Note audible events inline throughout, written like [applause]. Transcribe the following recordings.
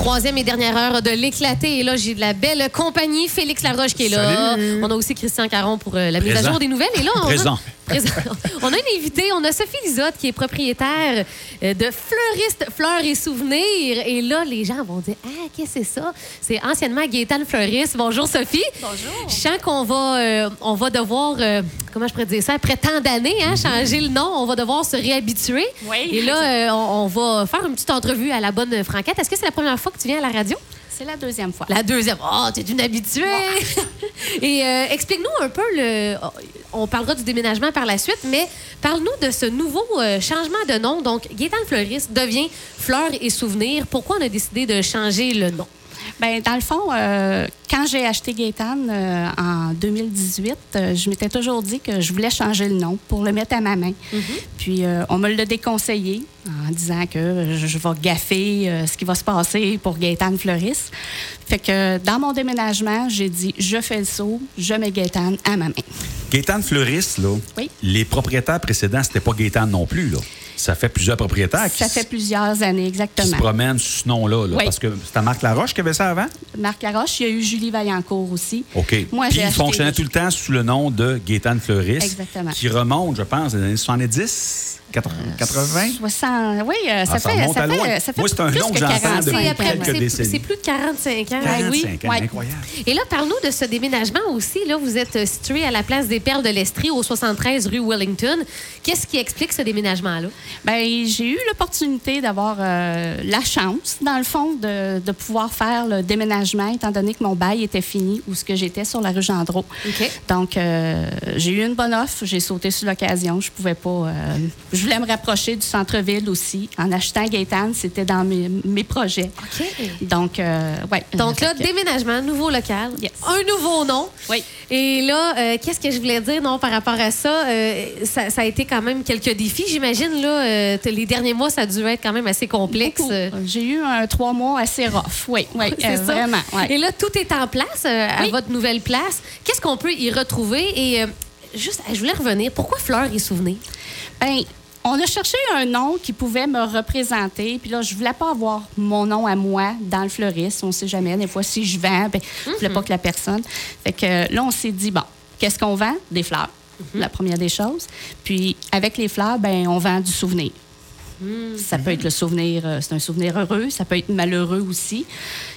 Troisième et dernière heure de l'éclaté. Et là, j'ai de la belle compagnie. Félix Laroche qui est là. Salut. On a aussi Christian Caron pour euh, la mise à jour des nouvelles. Et là, on Présent. Présent. on a une invitée. On a Sophie Lisotte qui est propriétaire euh, de Fleuriste Fleurs et Souvenirs. Et là, les gens vont dire Ah, qu'est-ce que c'est ça? C'est anciennement Gaétane Fleuriste. Bonjour, Sophie. Bonjour. Je sens qu'on va, euh, on va devoir, euh, comment je pourrais dire ça, après tant d'années, hein, changer le nom. On va devoir se réhabituer. Oui. Et là, euh, on, on va faire une petite entrevue à la bonne franquette. Est-ce que c'est la première fois que tu viens à la radio? C'est la deuxième fois. La deuxième. Oh, t'es une habituée! Et euh, explique-nous un peu le. On parlera du déménagement par la suite, mais parle-nous de ce nouveau euh, changement de nom. Donc, Gaétane Fleuriste devient Fleurs et Souvenirs. Pourquoi on a décidé de changer le nom? Ben, dans le fond, euh, quand j'ai acheté Gaétane euh, en 2018, euh, je m'étais toujours dit que je voulais changer le nom pour le mettre à ma main. Puis euh, on me l'a déconseillé en disant que je, je vais gaffer euh, ce qui va se passer pour Gaétane Fleuris. Fait que dans mon déménagement, j'ai dit je fais le saut, je mets Gaétane à ma main. Gaétane Fleuriste, là, Oui. les propriétaires précédents, c'était pas Gaétane non plus. Là. Ça fait plusieurs propriétaires qui, Ça fait s- plusieurs années, qui exactement. se promènent sous ce nom-là. là. Oui. Parce que c'était Marc Laroche qui avait ça avant? Marc Laroche, il y a eu Julie Vaillancourt aussi. OK. Moi, Puis il fonctionnait tout le temps sous le nom de Gaétane Fleuriste. Exactement. Qui remonte, je pense, aux années 70, 80. 80? 60, oui, euh, ça, Ah, ça fait, ça, fait, ça fait Moi, c'est un nom que j'entends 45 depuis C'est plus de 45 ans. 45 oui, ans, ouais. incroyable. Et là, parle-nous de ce déménagement aussi. Là, vous êtes euh, situé à la place des Perles de l'Estrie, au 73 rue Wellington. Qu'est-ce qui explique ce déménagement-là? Ben, j'ai eu l'opportunité d'avoir euh, la chance, dans le fond, de, de pouvoir faire le déménagement, étant donné que mon bail était fini ou ce que j'étais sur la rue Gendreau. OK. Donc, euh, j'ai eu une bonne offre. J'ai sauté sur l'occasion. Je pouvais pas. euh, je voulais me rapprocher du centre-ville aussi. En achetant Gaétane, c'était dans mes, mes projets. OK. Donc, euh, ouais. Donc là, déménagement, nouveau local, Yes. un nouveau nom. Oui. Et là, euh, qu'est-ce que je voulais dire non par rapport à ça? Euh, ça? ça a été quand même quelques défis, j'imagine. Là, euh, les derniers mois, ça a dû être quand même assez complexe. J'ai eu un trois mois assez rough. Oui, oui, [laughs] C'est ça. vraiment. ouais. Et là, tout est en place à Oui. votre nouvelle place. Qu'est-ce qu'on peut y retrouver? Et juste, je voulais revenir. Pourquoi Fleurs et Souvenirs? Ben, on a cherché un nom qui pouvait me représenter. Puis là, je voulais pas avoir mon nom à moi dans le fleuriste. On sait jamais. Des fois, si je vends, ben, je voulais pas que la personne. Fait que euh, là, on s'est dit, bon, qu'est-ce qu'on vend? Des fleurs. La première des choses. Puis, avec les fleurs, ben, on vend du souvenir. Ça peut être le souvenir, euh, c'est un souvenir heureux, ça peut être malheureux aussi,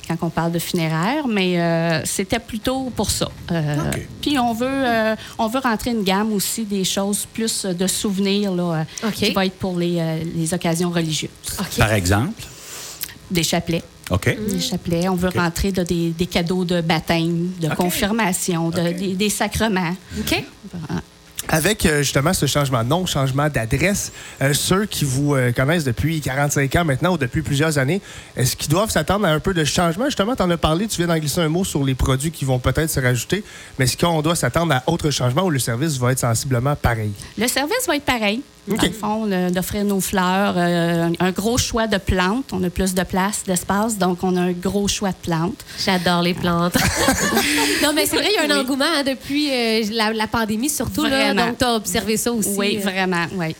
quand on parle de funéraire, mais euh, c'était plutôt pour ça. Euh. Puis on veut, euh, on veut rentrer une gamme aussi des choses plus de souvenirs là, qui va être pour les, euh, les occasions religieuses. Par exemple? Des chapelets. OK. Des chapelets. On veut rentrer de, des, des cadeaux de baptême, de confirmation, de- des, des sacrements. OK. Avec euh, justement ce changement de nom, changement d'adresse, euh, ceux qui vous euh, connaissent depuis 45 ans maintenant ou depuis plusieurs années, est-ce qu'ils doivent s'attendre à un peu de changement? Justement, tu en as parlé, tu viens d'en glisser un mot sur les produits qui vont peut-être se rajouter, mais est-ce qu'on doit s'attendre à autre changement ou le service va être sensiblement pareil? Le service va être pareil. OK. Dans le fond, le- d'offrir nos fleurs, euh, un gros choix de plantes. On a plus de place, d'espace, donc on a un gros choix de plantes. J'adore les plantes. [laughs] non, mais c'est vrai, il y a un Oui. engouement hein, depuis euh, la, la pandémie, surtout. Là, donc, tu as observé ça aussi. Oui, euh. vraiment, oui.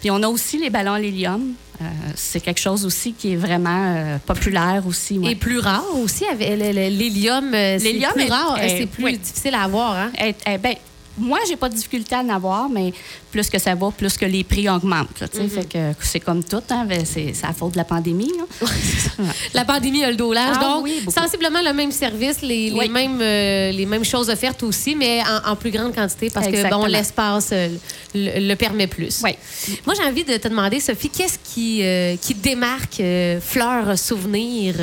Puis on a aussi les ballons à l'hélium. Euh, c'est quelque chose aussi qui est vraiment euh, populaire aussi. ouais. Et plus rare aussi, avec l'hélium. euh, C'est L'hélium plus est- rare, euh, est- c'est plus oui. difficile à avoir. Hein? Ben, moi, j'ai pas de difficulté à en avoir, mais plus que ça va, plus que les prix augmentent. là. Mm-hmm. Fait que c'est comme tout, hein, c'est la faute de la pandémie. [laughs] La pandémie a le dos large. Ah donc, oui, sensiblement le même service, les, mêmes, euh, les mêmes choses offertes aussi, mais en, en plus grande quantité parce que bon, l'espace euh, le, le permet plus. Oui. Moi, j'ai envie de te demander, Sophie, qu'est-ce qui, euh, qui démarque Fleur Souvenir?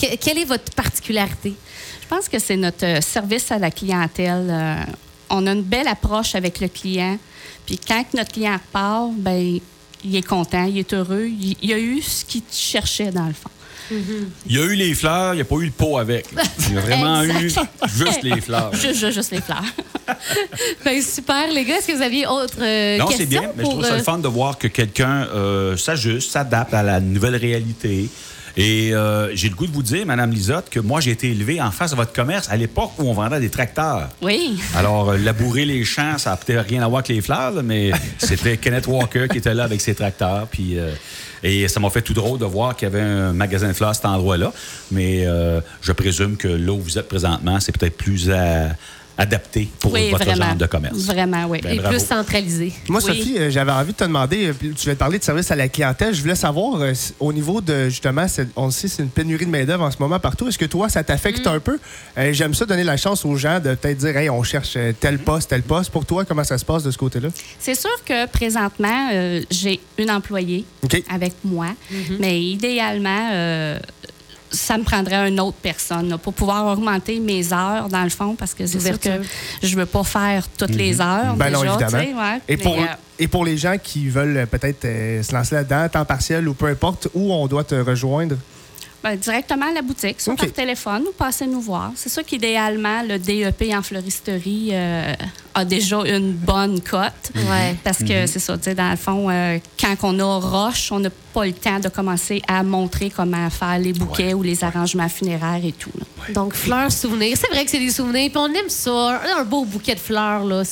Que- quelle est votre particularité? Je pense que c'est notre service à la clientèle. Euh, on a une belle approche avec le client. Puis quand notre client part, ben il est content, il est heureux. Il, il a eu ce qu'il cherchait dans le fond. Il y a eu les fleurs, il n'y a pas eu le pot avec. [laughs] Il a vraiment eu juste les fleurs. Juste, juste, juste les fleurs. [laughs] Ben, super, les gars. Est-ce que vous aviez autre euh, Non, question c'est bien, mais je trouve ça euh, le fun de voir que quelqu'un euh, s'ajuste, s'adapte à la nouvelle réalité. Et euh, j'ai le goût de vous dire, Madame Lisotte, que moi, j'ai été élevé en face de votre commerce à l'époque où on vendait des tracteurs. Oui. Alors, euh, labourer les champs, ça n'a peut-être rien à voir avec les fleurs, là, mais [laughs] c'était Kenneth Walker qui était là avec ses tracteurs. Puis, euh, et ça m'a fait tout drôle de voir qu'il y avait un magasin de fleurs à cet endroit-là. Mais je présume que là où vous êtes présentement, c'est peut-être plus à- adapté pour oui, votre vraiment. genre de commerce. Vraiment, oui. Ben, Et bravo. plus centralisé. Moi, Oui. Sophie, euh, j'avais envie de te demander, euh, puis tu viens de parler de service à la clientèle. Je voulais savoir, euh, au niveau de, justement, on le sait, c'est une pénurie de main-d'œuvre en ce moment partout. Est-ce que toi, ça t'affecte Mm. un peu? Euh, J'aime ça donner la chance aux gens de peut-être dire, hey, on cherche tel poste, tel poste. Pour toi, comment ça se passe de ce côté-là? C'est sûr que présentement, euh, j'ai une employée avec moi, mais idéalement, euh, ça me prendrait une autre personne là, pour pouvoir augmenter mes heures, dans le fond, parce que c'est sûr que je veux pas faire toutes les heures. Ben non, déjà, évidemment. ouais. Et pour, Mais, euh, et pour les gens qui veulent euh, peut-être euh, se lancer là-dedans, temps partiel ou peu importe, où on doit te rejoindre? Ben, directement à la boutique, soit par téléphone ou passer nous voir. C'est sûr qu'idéalement, le DEP en floristerie euh, a déjà une bonne cote. Parce que c'est ça, dans le fond, euh, quand on a roche, on n'a pas le temps de commencer à montrer comment faire les bouquets ou les arrangements funéraires et tout. Donc, fleurs, souvenirs. C'est vrai que c'est des souvenirs, puis on aime ça. Un beau bouquet de fleurs, là.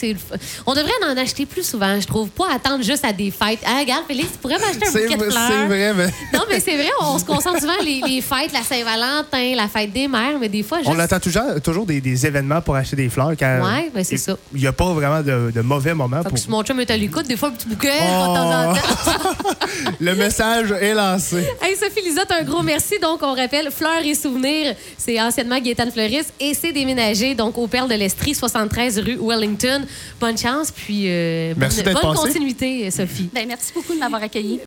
On devrait en acheter plus souvent, je trouve. Pas attendre juste à des fêtes. Ah, regarde, Félix, tu pourrais m'acheter un bouquet de fleurs. c'est vrai, mais [laughs] Non, mais c'est vrai, on se concentre souvent les, les fêtes, la Saint-Valentin, la fête des mères, mais des fois, juste... on attend toujours, toujours des, des événements pour acheter des fleurs. Quand Ouais, ben, c'est ça. Il n'y a pas vraiment de, de mauvais moments. Fait Pour... que si mon chum est à l'écoute, des fois, un petit bouquet, Oh. de temps en temps. [laughs] Le message est lancé. Hey, Sophie Lisotte, un gros merci. Donc, on rappelle, Fleurs et Souvenirs, c'est anciennement Gaétane Fleuriste et c'est déménagé donc au Perle de l'Estrie, 73 rue Wellington. Bonne chance, puis euh, Merci bonne, bonne continuité, Sophie. Ben, merci beaucoup de m'avoir accueilli.